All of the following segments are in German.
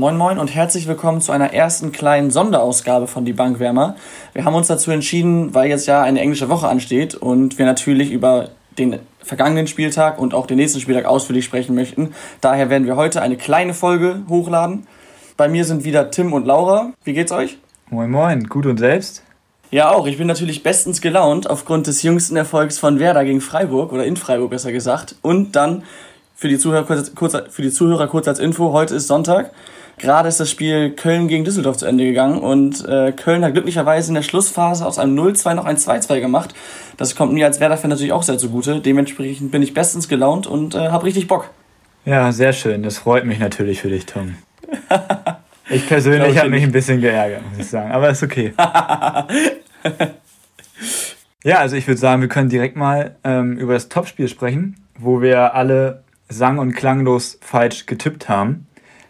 Moin Moin und herzlich willkommen zu einer ersten kleinen Sonderausgabe von Die Bankwärmer. Wir haben uns dazu entschieden, weil jetzt ja eine englische Woche ansteht und wir natürlich über den vergangenen Spieltag und auch den nächsten Spieltag ausführlich sprechen möchten. Daher werden wir heute eine kleine Folge hochladen. Bei mir sind wieder Tim und Laura. Wie geht's euch? Moin Moin, gut und selbst? Ja, auch. Ich bin natürlich bestens gelaunt aufgrund des jüngsten Erfolgs von Werder gegen Freiburg oder in Freiburg besser gesagt. Und dann für die Zuhörer kurz, kurz, für die Zuhörer kurz als Info, heute ist Sonntag. Gerade ist das Spiel Köln gegen Düsseldorf zu Ende gegangen und äh, Köln hat glücklicherweise in der Schlussphase aus einem 0-2 noch ein 2-2 gemacht. Das kommt mir als Werder-Fan natürlich auch sehr zugute. Dementsprechend bin ich bestens gelaunt und äh, habe richtig Bock. Ja, sehr schön. Das freut mich natürlich für dich, Tom. Ich persönlich habe mich ein bisschen geärgert, muss ich sagen. Aber ist okay. ja, also ich würde sagen, wir können direkt mal ähm, über das Topspiel sprechen, wo wir alle sang- und klanglos falsch getippt haben.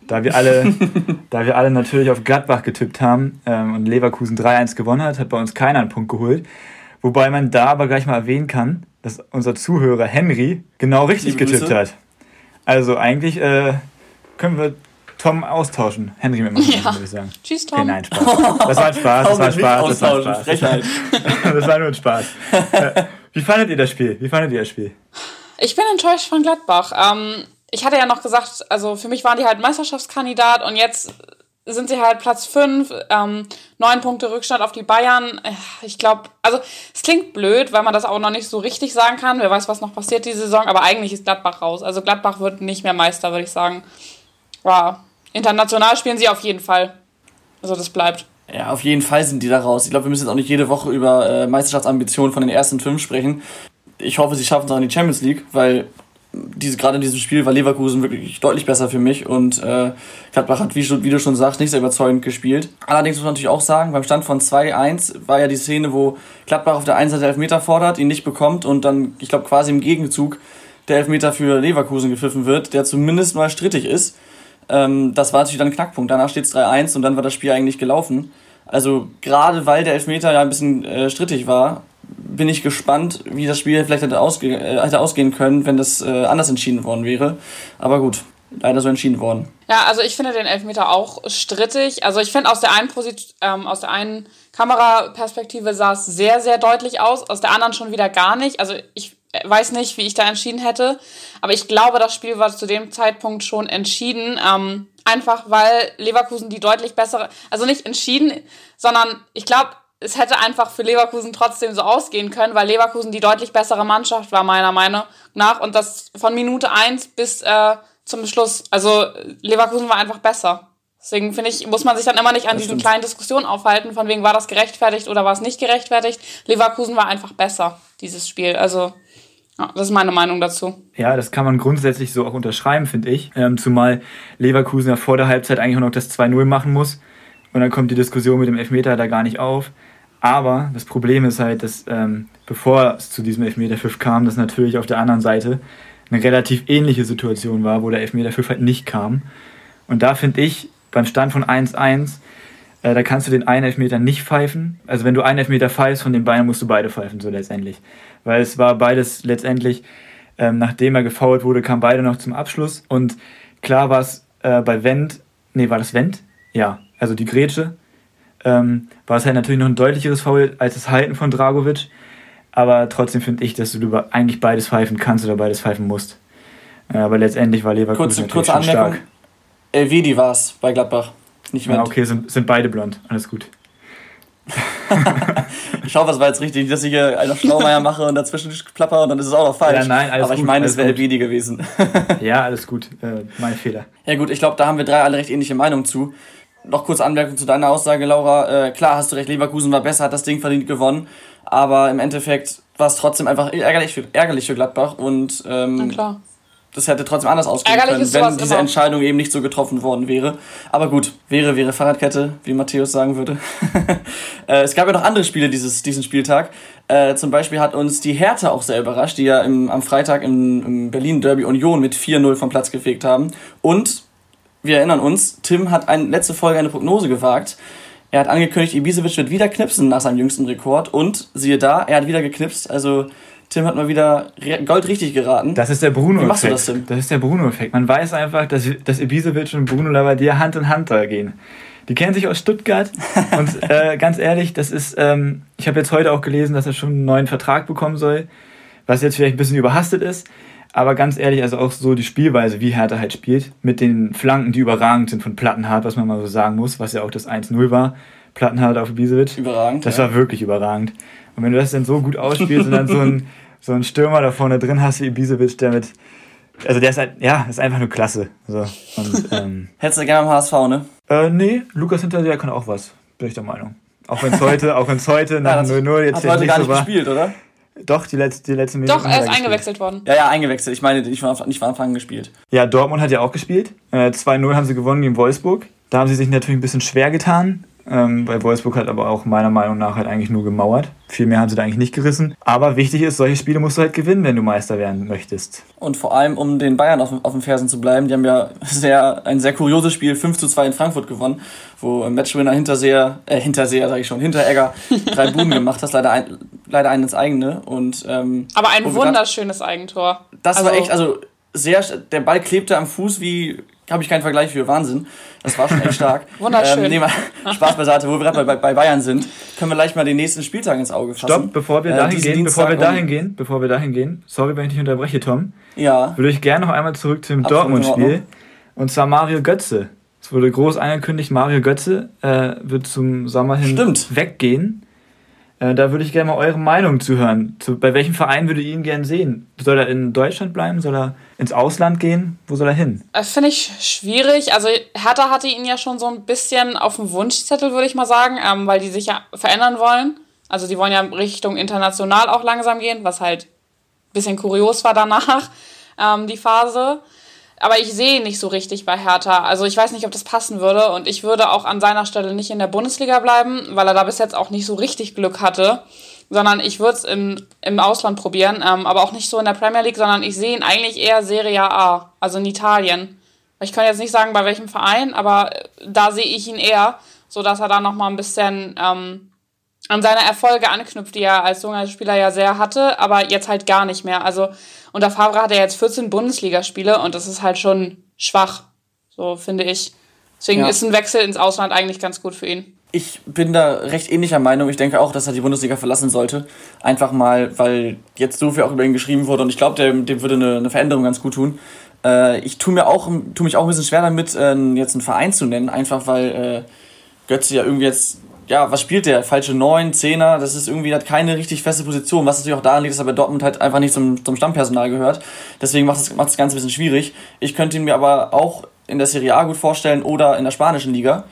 Da wir alle, da wir alle natürlich auf Gladbach getippt haben ähm, und Leverkusen 3-1 gewonnen hat, hat bei uns keiner einen Punkt geholt. Wobei man da aber gleich mal erwähnen kann, dass unser Zuhörer Henry genau richtig getippt hat. Also eigentlich äh, können wir Tom austauschen. Henry mit mir, ja. würde ich sagen. Tschüss, Tom. Okay, nein, Spaß. Das war ein Spaß, das war ein Spaß. Das war, Spaß. Frechheit. das war nur ein Spaß. Äh, wie fandet ihr das Spiel? Wie fandet ihr das Spiel? Ich bin enttäuscht von Gladbach. Ähm, ich hatte ja noch gesagt, also für mich waren die halt Meisterschaftskandidat und jetzt sind sie halt Platz 5, ähm, 9 Punkte Rückstand auf die Bayern. Ich glaube, also es klingt blöd, weil man das auch noch nicht so richtig sagen kann. Wer weiß, was noch passiert die Saison, aber eigentlich ist Gladbach raus. Also Gladbach wird nicht mehr Meister, würde ich sagen. Wow. International spielen sie auf jeden Fall. Also das bleibt. Ja, auf jeden Fall sind die da raus. Ich glaube, wir müssen jetzt auch nicht jede Woche über äh, Meisterschaftsambitionen von den ersten fünf sprechen. Ich hoffe, sie schaffen es auch in die Champions League, weil diese, gerade in diesem Spiel war Leverkusen wirklich deutlich besser für mich und äh, Gladbach hat, wie, wie, du schon sagst, nicht sehr überzeugend gespielt. Allerdings muss man natürlich auch sagen, beim Stand von 2-1 war ja die Szene, wo Gladbach auf der einen Seite Elfmeter fordert, ihn nicht bekommt und dann, ich glaube, quasi im Gegenzug der Elfmeter für Leverkusen gepfiffen wird, der zumindest mal strittig ist. Ähm, das war natürlich dann ein Knackpunkt. Danach steht es 3-1 und dann war das Spiel eigentlich gelaufen. Also gerade weil der Elfmeter ja ein bisschen äh, strittig war, bin ich gespannt, wie das Spiel vielleicht hätte, ausge äh, hätte ausgehen können, wenn das äh, anders entschieden worden wäre. Aber gut, leider so entschieden worden. Ja, also ich finde den Elfmeter auch strittig. Also ich finde aus der einen Posit ähm, aus der einen Kameraperspektive sah es sehr, sehr deutlich aus, aus der anderen schon wieder gar nicht. Also ich weiß nicht, wie ich da entschieden hätte, aber ich glaube, das Spiel war zu dem Zeitpunkt schon entschieden. Ähm, einfach weil Leverkusen die deutlich bessere, also nicht entschieden, sondern ich glaube, es hätte einfach für Leverkusen trotzdem so ausgehen können, weil Leverkusen die deutlich bessere Mannschaft war, meiner Meinung nach. Und das von Minute 1 bis äh, zum Schluss. Also Leverkusen war einfach besser. Deswegen finde ich, muss man sich dann immer nicht an das diesen stimmt. kleinen Diskussionen aufhalten, von wegen war das gerechtfertigt oder war es nicht gerechtfertigt. Leverkusen war einfach besser, dieses Spiel. Also, ja, das ist meine Meinung dazu. Ja, das kann man grundsätzlich so auch unterschreiben, finde ich. Ähm, zumal Leverkusen ja vor der Halbzeit eigentlich auch noch das 2-0 machen muss. Und dann kommt die Diskussion mit dem Elfmeter da gar nicht auf. Aber das Problem ist halt, dass ähm, bevor es zu diesem Elfmeterpfiff kam, dass natürlich auf der anderen Seite eine relativ ähnliche Situation war, wo der Elfmeterpfiff halt nicht kam. Und da finde ich, beim Stand von 1-1, äh, da kannst du den einen Elfmeter nicht pfeifen. Also wenn du einen Elfmeter pfeifst von den Beinen, musst du beide pfeifen, so letztendlich. Weil es war beides letztendlich, ähm, nachdem er gefoult wurde, kam beide noch zum Abschluss. Und klar war es äh, bei Wendt, nee, war das Wendt? Ja, also die Grätsche ähm, war es halt natürlich noch ein deutlicheres Foul als das Halten von Dragovic. Aber trotzdem finde ich, dass du eigentlich beides pfeifen kannst oder beides pfeifen musst. Äh, aber letztendlich war Leverkusen kurze, natürlich kurze schon Anmerkung. stark. Elvedi war es bei Gladbach, nicht mehr. Ja, okay, sind, sind beide blond. Alles gut. ich hoffe, es war jetzt richtig, dass ich hier einer Schlaumeier mache und dazwischen plapper und dann ist es auch noch falsch. Ja, nein, alles Aber ich gut, meine, es wäre Elvedi gewesen. ja, alles gut. Äh, mein Fehler. Ja gut, ich glaube, da haben wir drei alle recht ähnliche Meinungen zu noch kurz Anmerkung zu deiner Aussage, Laura. Äh, klar, hast du recht, Leverkusen war besser, hat das Ding verdient gewonnen. Aber im Endeffekt war es trotzdem einfach ärgerlich für, ärgerlich für Gladbach. Und ähm, das hätte trotzdem anders ausgehen ärgerlich können, wenn diese immer. Entscheidung eben nicht so getroffen worden wäre. Aber gut, wäre, wäre Fahrradkette, wie Matthäus sagen würde. äh, es gab ja noch andere Spiele dieses, diesen Spieltag. Äh, zum Beispiel hat uns die Hertha auch sehr überrascht, die ja im, am Freitag im, im Berlin Derby Union mit 4-0 vom Platz gefegt haben. Und wir erinnern uns, Tim hat eine, letzte Folge eine Prognose gewagt. Er hat angekündigt, Ibisevic wird wieder knipsen nach seinem jüngsten Rekord. Und siehe da, er hat wieder geknipst. Also Tim hat mal wieder Gold richtig geraten. Das ist der Bruno-Effekt. Wie machst du das, Tim? Das ist der Bruno-Effekt. Man weiß einfach, dass, dass Ibisevic und Bruno Labbadia Hand in Hand da gehen. Die kennen sich aus Stuttgart und äh, ganz ehrlich, das ist, ähm, ich habe jetzt heute auch gelesen, dass er schon einen neuen Vertrag bekommen soll, was jetzt vielleicht ein bisschen überhastet ist, aber ganz ehrlich, also auch so die Spielweise, wie Hertha halt spielt, mit den Flanken, die überragend sind von Plattenhardt, was man mal so sagen muss, was ja auch das 1-0 war, Plattenhardt auf Ibisevic. Überragend. Das ja. war wirklich überragend. Und wenn du das dann so gut ausspielst und dann so ein, so Stürmer da vorne drin hast wie Ibisevic, der mit. Also der ist halt, ja, ist einfach nur klasse. So. Und, ähm, Hättest du gerne am HSV, ne? Äh, nee, Lukas Hinterseher kann auch was, bin ich der Meinung. Auch wenn es heute, auch wenn es heute nach 0-0 jetzt hat heute nicht gar nicht so war. gespielt, oder? Doch, die, letzte, die letzten Minuten. Doch, er ist eingewechselt worden. Ja, ja, eingewechselt. Ich meine, nicht von, nicht von Anfang an gespielt. Ja, Dortmund hat ja auch gespielt. Äh, 2-0 haben sie gewonnen gegen Wolfsburg. Da haben sie sich natürlich ein bisschen schwer getan. Ähm, weil Wolfsburg hat aber auch meiner Meinung nach halt eigentlich nur gemauert. Viel mehr haben sie da eigentlich nicht gerissen. Aber wichtig ist, solche Spiele musst du halt gewinnen, wenn du Meister werden möchtest. Und vor allem, um den Bayern auf, auf den Fersen zu bleiben, die haben ja sehr, ein sehr kurioses Spiel 5 zu 2 in Frankfurt gewonnen, wo Matchwinner Hinterseher, äh, Hinterseher sage ich schon, Hinteregger drei Buden gemacht hat, leider, ein, leider einen ins eigene. Und, ähm, aber ein wunderschönes grad, Eigentor. Das also, war echt, also sehr, der Ball klebte am Fuß wie habe ich keinen Vergleich für. Wahnsinn. Das war schon echt stark. Wunderschön. Ähm, nee, Spaß beiseite, wo wir gerade bei, bei Bayern sind, können wir gleich mal den nächsten Spieltag ins Auge fassen. Stopp, bevor wir äh, dahin gehen, bevor wir dahin gehen, bevor wir dahin gehen, sorry, wenn ich dich unterbreche, Tom. Ja. Würde ich gerne noch einmal zurück zum Dortmund-Spiel. Und zwar Mario Götze. Es wurde groß angekündigt, Mario Götze äh, wird zum Sommer hin Stimmt. weggehen. Äh, da würde ich gerne mal eure Meinung zuhören. Zu, bei welchem Verein würdet ihr ihn gerne sehen? Soll er in Deutschland bleiben? Soll er ins Ausland gehen? Wo soll er hin? Das finde ich schwierig. Also Hertha hatte ihn ja schon so ein bisschen auf dem Wunschzettel, würde ich mal sagen, ähm, weil die sich ja verändern wollen. Also die wollen ja Richtung international auch langsam gehen, was halt ein bisschen kurios war danach, ähm, die Phase aber ich sehe ihn nicht so richtig bei Hertha. Also ich weiß nicht, ob das passen würde. Und ich würde auch an seiner Stelle nicht in der Bundesliga bleiben, weil er da bis jetzt auch nicht so richtig Glück hatte. Sondern ich würde es im, im Ausland probieren. Ähm, aber auch nicht so in der Premier League, sondern ich sehe ihn eigentlich eher Serie A, also in Italien. Ich kann jetzt nicht sagen, bei welchem Verein, aber da sehe ich ihn eher, sodass er da nochmal ein bisschen ähm, an seine Erfolge anknüpft, die er als junger Spieler ja sehr hatte, aber jetzt halt gar nicht mehr. Also unter Favre hat er jetzt 14 Bundesligaspiele und das ist halt schon schwach, so finde ich. Deswegen ja. ist ein Wechsel ins Ausland eigentlich ganz gut für ihn. Ich bin da recht ähnlicher Meinung. Ich denke auch, dass er die Bundesliga verlassen sollte. Einfach mal, weil jetzt so viel auch über ihn geschrieben wurde und ich glaube, dem, dem würde eine, eine Veränderung ganz gut tun. Äh, ich tue mir auch, tu mich auch ein bisschen schwer damit, äh, jetzt einen Verein zu nennen, einfach weil äh, Götze ja irgendwie jetzt ja, was spielt der? Falsche 9, 10er, das ist irgendwie, hat keine richtig feste Position, was natürlich auch daran liegt, dass er bei Dortmund halt einfach nicht zum, zum Stammpersonal gehört. Deswegen macht es macht das Ganze ein bisschen schwierig. Ich könnte ihn mir aber auch in der Serie A gut vorstellen oder in der spanischen Liga.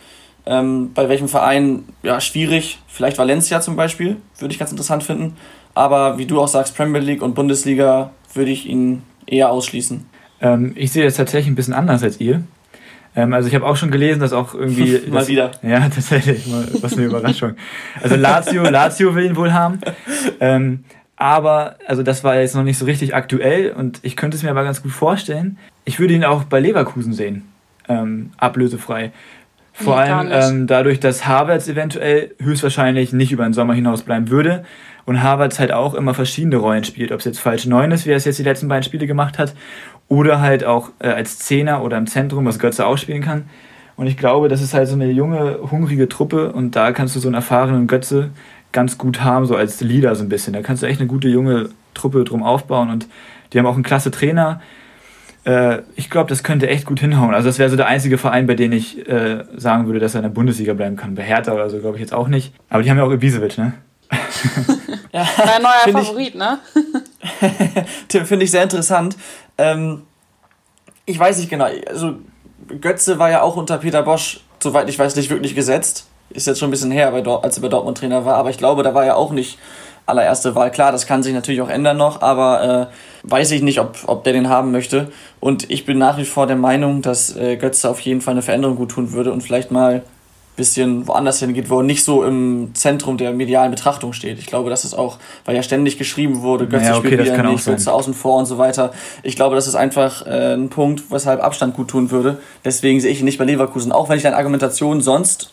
Ähm, bei welchem Verein, ja, schwierig. Vielleicht Valencia zum Beispiel, würde ich ganz interessant finden. Aber wie du auch sagst, Premier League und Bundesliga würde ich ihn eher ausschließen. Ähm, ich sehe das tatsächlich ein bisschen anders als ihr. Ähm, also ich habe auch schon gelesen, dass auch irgendwie... mal das, wieder. Ja, tatsächlich. Mal, was eine Überraschung. Also Lazio, Lazio will ihn wohl haben. Ähm, aber, also das war jetzt noch nicht so richtig aktuell und ich könnte es mir aber ganz gut vorstellen. Ich würde ihn auch bei Leverkusen sehen. Ähm, ablösefrei. Vor nee, allem ähm, dadurch, dass Havertz eventuell höchstwahrscheinlich nicht über den Sommer hinaus bleiben würde und Havertz halt auch immer verschiedene Rollen spielt. Ob es jetzt falsch 9 ist, wie er es jetzt die letzten beiden Spiele gemacht hat, oder halt auch äh, als Zehner oder im Zentrum, was Götze auch spielen kann. Und ich glaube, das ist halt so eine junge, hungrige Truppe und da kannst du so einen erfahrenen Götze ganz gut haben, so als Leader so ein bisschen. Da kannst du echt eine gute junge Truppe drum aufbauen und die haben auch einen klasse Trainer. Äh, ich glaube, das könnte echt gut hinhauen. Also das wäre so der einzige Verein, bei dem ich äh, sagen würde, dass er in der Bundesliga bleiben kann. Bei Hertha oder so glaube ich jetzt auch nicht. Aber die haben ja auch Ibisevic, ne? ja, Dein neuer Favorit, ich, ne? Tim, finde ich sehr interessant. Ähm, ich weiß nicht genau, also Götze war ja auch unter Peter Bosch, soweit ich weiß, nicht wirklich gesetzt. Ist jetzt schon ein bisschen her, als er bei Dortmund Trainer war, aber ich glaube, da war er auch nicht allererste Wahl. Klar, das kann sich natürlich auch ändern noch, aber äh, weiß ich nicht, ob, ob der den haben möchte. Und ich bin nach wie vor der Meinung, dass äh, Götze auf jeden Fall eine Veränderung gut tun würde und vielleicht mal bisschen woanders hingeht, wo er nicht so im Zentrum der medialen Betrachtung steht. Ich glaube, das ist auch, weil ja ständig geschrieben wurde, Götze naja, okay, spielt wieder nicht, Götze außen vor und so weiter. Ich glaube, das ist einfach äh, ein Punkt, weshalb Abstand gut tun würde. Deswegen sehe ich ihn nicht bei Leverkusen, auch wenn ich deine Argumentation sonst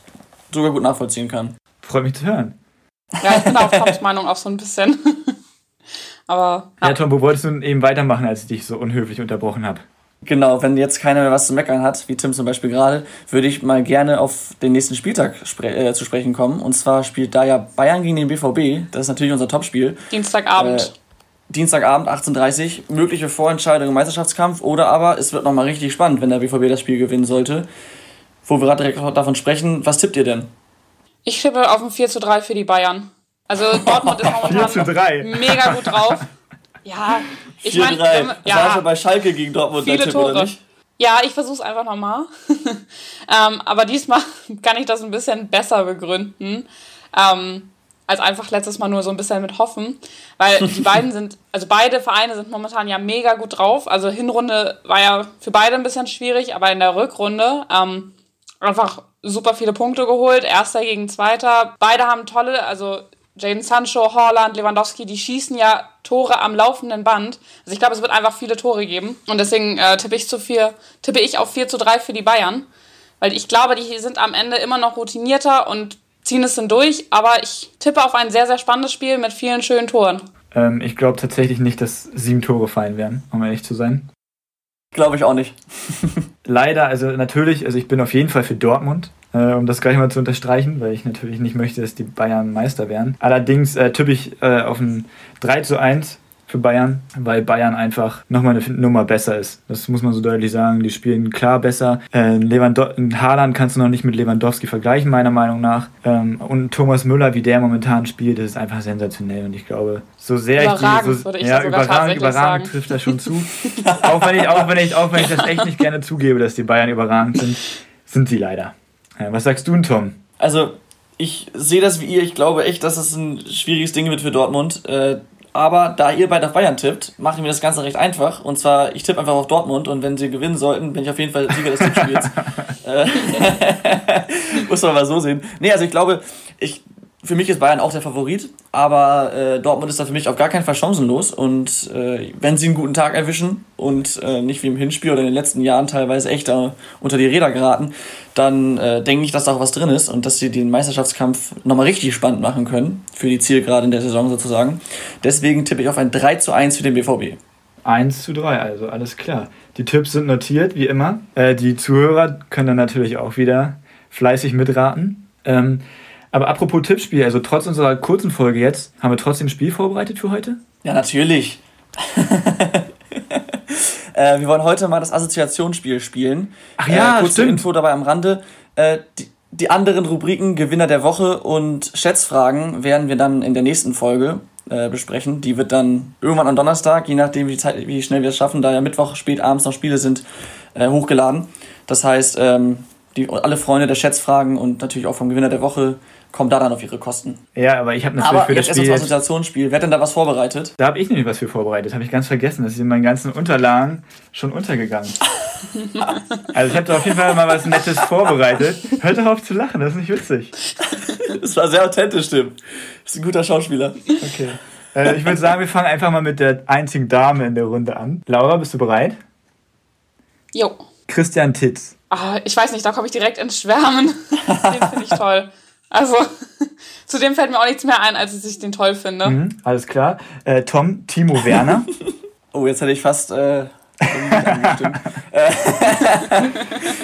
sogar gut nachvollziehen kann. Freut mich zu hören. Ja, ich bin auf Toms Meinung auch so ein bisschen. Aber. Ja, Tom, wo wolltest du eben weitermachen, als ich dich so unhöflich unterbrochen habe? Genau, wenn jetzt keiner mehr was zu meckern hat, wie Tim zum Beispiel gerade, würde ich mal gerne auf den nächsten Spieltag spre äh, zu sprechen kommen. Und zwar spielt da ja Bayern gegen den BVB. Das ist natürlich unser Topspiel. Dienstagabend. Äh, Dienstagabend 18.30 Uhr, mögliche Vorentscheidung im Meisterschaftskampf oder aber es wird nochmal richtig spannend, wenn der BVB das Spiel gewinnen sollte. Wo wir gerade direkt davon sprechen, was tippt ihr denn? Ich tippe auf ein 4 zu 3 für die Bayern. Also Dortmund ist momentan mega gut drauf. Ja, ich meine, ja, das war bei Schalke gegen Dortmund viele Tipp, Tore. Ja, ich versuche es einfach nochmal. ähm, aber diesmal kann ich das ein bisschen besser begründen. Ähm, als einfach letztes Mal nur so ein bisschen mit hoffen. Weil die beiden sind, also beide Vereine sind momentan ja mega gut drauf. Also Hinrunde war ja für beide ein bisschen schwierig, aber in der Rückrunde ähm, einfach super viele Punkte geholt. Erster gegen Zweiter. Beide haben tolle, also Jaden Sancho, Holland, Lewandowski, die schießen ja Tore am laufenden Band. Also ich glaube, es wird einfach viele Tore geben. Und deswegen äh, tippe ich zu vier, tippe ich auf 4 zu 3 für die Bayern. Weil ich glaube, die sind am Ende immer noch routinierter und ziehen es dann durch. Aber ich tippe auf ein sehr, sehr spannendes Spiel mit vielen schönen Toren. Ähm, ich glaube tatsächlich nicht, dass sieben Tore fallen werden, um ehrlich zu sein. Glaube ich auch nicht. Leider, also natürlich, also ich bin auf jeden Fall für Dortmund äh, um das gleich mal zu unterstreichen, weil ich natürlich nicht möchte, dass die Bayern Meister werden. Allerdings äh, tippe ich äh, auf ein 3 zu 1 für Bayern, weil Bayern einfach nochmal eine Nummer besser ist. Das muss man so deutlich sagen. Die spielen klar besser. Äh, Lewando Haaland kannst du noch nicht mit Lewandowski vergleichen, meiner Meinung nach. Ähm, und Thomas Müller, wie der momentan spielt, das ist einfach sensationell. Und ich glaube, so sehr überragend, ich die, so, würde ich ja, überragend, überragend trifft das schon zu. auch, wenn ich, auch, wenn ich, auch wenn ich das echt nicht gerne zugebe, dass die Bayern überragend sind, sind sie leider. Ja, was sagst du denn, Tom? Also, ich sehe das wie ihr. Ich glaube echt, dass es ein schwieriges Ding wird für Dortmund. Äh, aber da ihr beide auf Bayern tippt, machen wir das Ganze recht einfach. Und zwar, ich tippe einfach auf Dortmund und wenn sie gewinnen sollten, bin ich auf jeden Fall Sieger des Tippspiels. Äh, muss man mal so sehen. Nee, also ich glaube, ich für mich ist Bayern auch der Favorit, aber äh, Dortmund ist da für mich auf gar keinen Fall chancenlos. Und äh, wenn sie einen guten Tag erwischen und äh, nicht wie im Hinspiel oder in den letzten Jahren teilweise echt unter die Räder geraten, dann äh, denke ich, dass da auch was drin ist und dass sie den Meisterschaftskampf nochmal richtig spannend machen können für die Zielgerade in der Saison sozusagen. Deswegen tippe ich auf ein 3 zu 1 für den BVB. 1 zu 3, also alles klar. Die Tipps sind notiert, wie immer. Äh, die Zuhörer können dann natürlich auch wieder fleißig mitraten. Ähm, aber apropos Tippspiel, also trotz unserer kurzen Folge jetzt, haben wir trotzdem ein Spiel vorbereitet für heute? Ja, natürlich. äh, wir wollen heute mal das Assoziationsspiel spielen. Ach ja, äh, kurze stimmt. Info dabei am Rande. Äh, die, die, anderen Rubriken Gewinner der Woche und Schätzfragen werden wir dann in der nächsten Folge äh, besprechen. Die wird dann irgendwann am Donnerstag, je nachdem wie, Zeit, wie schnell wir es schaffen, da ja Mittwoch spät abends noch Spiele sind, äh, hochgeladen. Das heißt, ähm, die, alle Freunde der Schätzfragen und natürlich auch vom Gewinner der Woche kommen da dann auf ihre Kosten. Ja, aber ich habe natürlich aber für das jetzt Spiel... Aber jetzt das Assoziationsspiel. Wer hat denn da was vorbereitet? Da habe ich nämlich was für vorbereitet. Habe ich ganz vergessen. Das ist in meinen ganzen Unterlagen schon untergegangen. also ich habe da auf jeden Fall mal was Nettes vorbereitet. Hört doch auf zu lachen, das ist nicht witzig. Das war sehr authentisch, Tim. Du bist ein guter Schauspieler. Okay. Äh, ich würde sagen, wir fangen einfach mal mit der einzigen Dame in der Runde an. Laura, bist du bereit? Jo. Christian Titz. Ah, ich weiß nicht, da komme ich direkt ins Schwärmen. Den finde ich toll. Also, zu dem fällt mir auch nichts mehr ein, als dass ich den toll finde. Mhm, alles klar. Äh, Tom, Timo Werner. oh, jetzt hätte ich fast. Äh,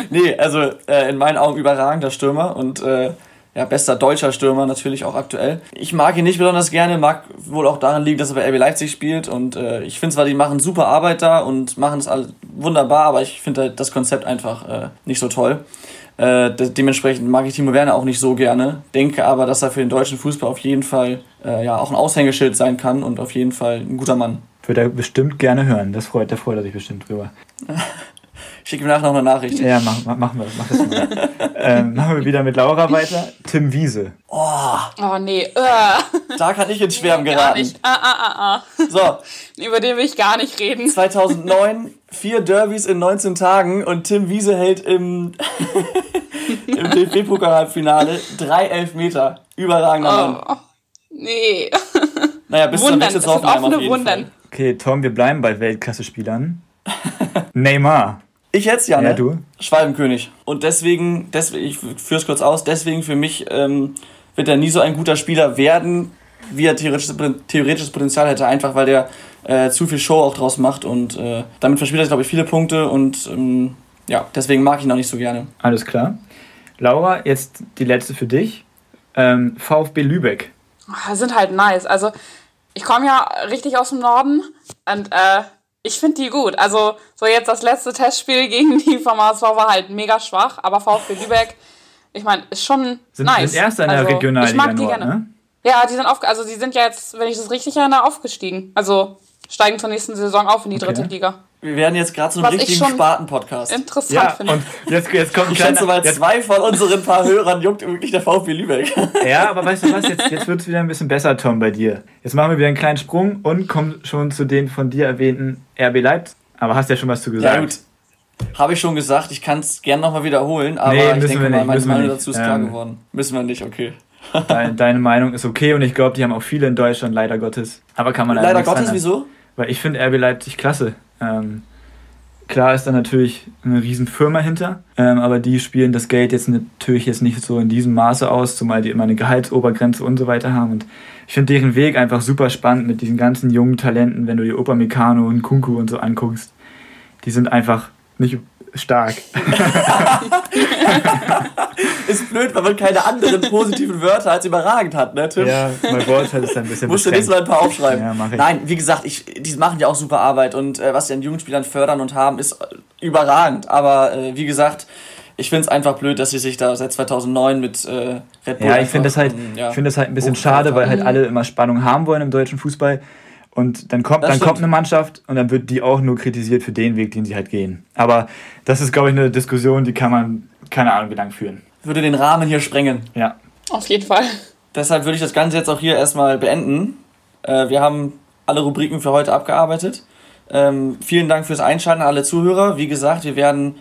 nee, also äh, in meinen Augen überragender Stürmer und äh, ja, bester deutscher Stürmer natürlich auch aktuell. Ich mag ihn nicht besonders gerne, mag wohl auch daran liegen, dass er bei RB Leipzig spielt und äh, ich finde zwar, die machen super Arbeit da und machen es wunderbar, aber ich finde halt das Konzept einfach äh, nicht so toll. Äh, dementsprechend mag ich Timo Werner auch nicht so gerne, denke aber, dass er für den deutschen Fußball auf jeden Fall äh, ja, auch ein Aushängeschild sein kann und auf jeden Fall ein guter Mann. Würde er bestimmt gerne hören. Das freut, da freut er sich bestimmt drüber. Schick ihm nachher noch eine Nachricht. Ja, mach, mach, machen wir, mach das mal. ähm, machen wir wieder mit Laura weiter. Tim Wiese. Oh, oh nee. Uh. Da kann ich ins Schwärmen nee, geraten. Nicht. Ah, ah, ah, ah. So. Über den will ich gar nicht reden. 2009, vier Derbys in 19 Tagen und Tim Wiese hält im, im DFB-Pokal-Halbfinale drei Elfmeter. Überragender Mann. Oh, nee. Naja, bis zum Wechsel zu Hoffenheim auf jeden Wundern. Fall. Okay, Tom, wir bleiben bei Weltklasse-Spielern. Neymar. Ich jetzt ja, ne? Ja, du. Schwalbenkönig. Und deswegen, deswegen ich führe es kurz aus, deswegen für mich ähm, wird er nie so ein guter Spieler werden wie er theoretisches, theoretisches Potenzial hätte, einfach weil der äh, zu viel Show auch draus macht und äh, damit verspielt er, glaube ich, viele Punkte und ähm, ja, deswegen mag ich ihn auch nicht so gerne. Alles klar. Laura, jetzt die letzte für dich. Ähm, VfB Lübeck. Oh, sind halt nice. Also, ich komme ja richtig aus dem Norden und äh, ich finde die gut. Also, so jetzt das letzte Testspiel gegen die vom HSV war halt mega schwach, aber VfB Lübeck, ich meine, ist schon sind, nice. Sind erster in der also, Regionalliga Ich mag die Nord, gerne. Ne? Ja, die sind auf, also die sind ja jetzt, wenn ich das richtig erinnere, aufgestiegen. Also steigen zur nächsten Saison auf in die dritte Liga. Wir werden jetzt gerade zu einem richtigen Spaten-Podcast. Interessant ja, finde. Und jetzt, jetzt kommt ich schätze mal, zwei von unseren paar Hörern juckt wirklich der VfB Lübeck. Ja, aber weißt du was, jetzt, jetzt wird es wieder ein bisschen besser, Tom, bei dir. Jetzt machen wir wieder einen kleinen Sprung und kommen schon zu den von dir erwähnten RB Leipzig. Aber hast ja schon was zu gesagt. Ja, gut. Habe ich schon gesagt, ich kann es gerne nochmal wiederholen, aber nee, ich denke mal, meine Meinung dazu ist klar ähm, geworden. Müssen wir nicht, okay. Deine, deine Meinung ist okay und ich glaube, die haben auch viele in Deutschland, leider Gottes. Aber kann man Leider Gottes, sagen. wieso? Weil ich finde RB Leipzig klasse. Ähm, klar ist da natürlich eine riesen Firma hinter, ähm, aber die spielen das Geld jetzt natürlich jetzt nicht so in diesem Maße aus, zumal die immer eine Gehaltsobergrenze und so weiter haben. Und ich finde deren Weg einfach super spannend mit diesen ganzen jungen Talenten, wenn du die Upamecano und Kunku und so anguckst. Die sind einfach nicht stark. ist blöd, weil man keine anderen positiven Wörter als überragend hat, ne, Tim? Ja, mein Wort hat es ein bisschen Musst du nächstes Mal ein paar aufschreiben. Ja, mach ich. Nein, wie gesagt, ich, die machen ja auch super Arbeit und äh, was sie an Jugendspielern fördern und haben, ist äh, überragend. Aber äh, wie gesagt, ich finde es einfach blöd, dass sie sich da seit 2009 mit äh, Red Bull. Ja, ich finde das, halt, ja, find das halt ein bisschen schade, weil halt alle immer Spannung haben wollen im deutschen Fußball. Und dann kommt, dann kommt eine Mannschaft und dann wird die auch nur kritisiert für den Weg, den sie halt gehen. Aber das ist, glaube ich, eine Diskussion, die kann man, keine Ahnung, wie lange führen. Würde den Rahmen hier sprengen. Ja. Auf jeden Fall. Deshalb würde ich das Ganze jetzt auch hier erstmal beenden. Äh, wir haben alle Rubriken für heute abgearbeitet. Ähm, vielen Dank fürs Einschalten, alle Zuhörer. Wie gesagt, wir werden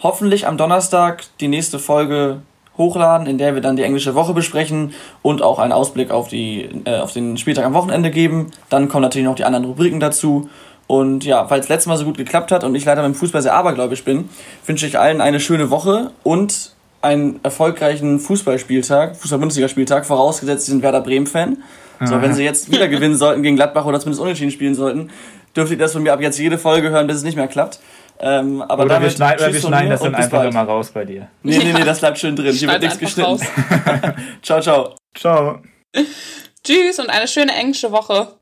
hoffentlich am Donnerstag die nächste Folge hochladen, in der wir dann die englische Woche besprechen und auch einen Ausblick auf, die, äh, auf den Spieltag am Wochenende geben. Dann kommen natürlich noch die anderen Rubriken dazu. Und ja, falls es letztes Mal so gut geklappt hat und ich leider dem Fußball sehr abergläubisch bin, wünsche ich allen eine schöne Woche und einen erfolgreichen Fußballspieltag, Fußball-Bundesliga-Spieltag, vorausgesetzt, Sie sind Werder Bremen-Fan. So, wenn sie jetzt wieder gewinnen sollten gegen Gladbach oder zumindest unentschieden spielen sollten, dürfte ich das von mir ab jetzt jede Folge hören, bis es nicht mehr klappt. Ähm, aber oder wir, schneid, oder wir schneiden das dann einfach bald. immer raus bei dir. Nee, nee, nee, das bleibt schön drin. Hier wird nichts geschnitten. ciao, ciao. Ciao. Tschüss und eine schöne englische Woche.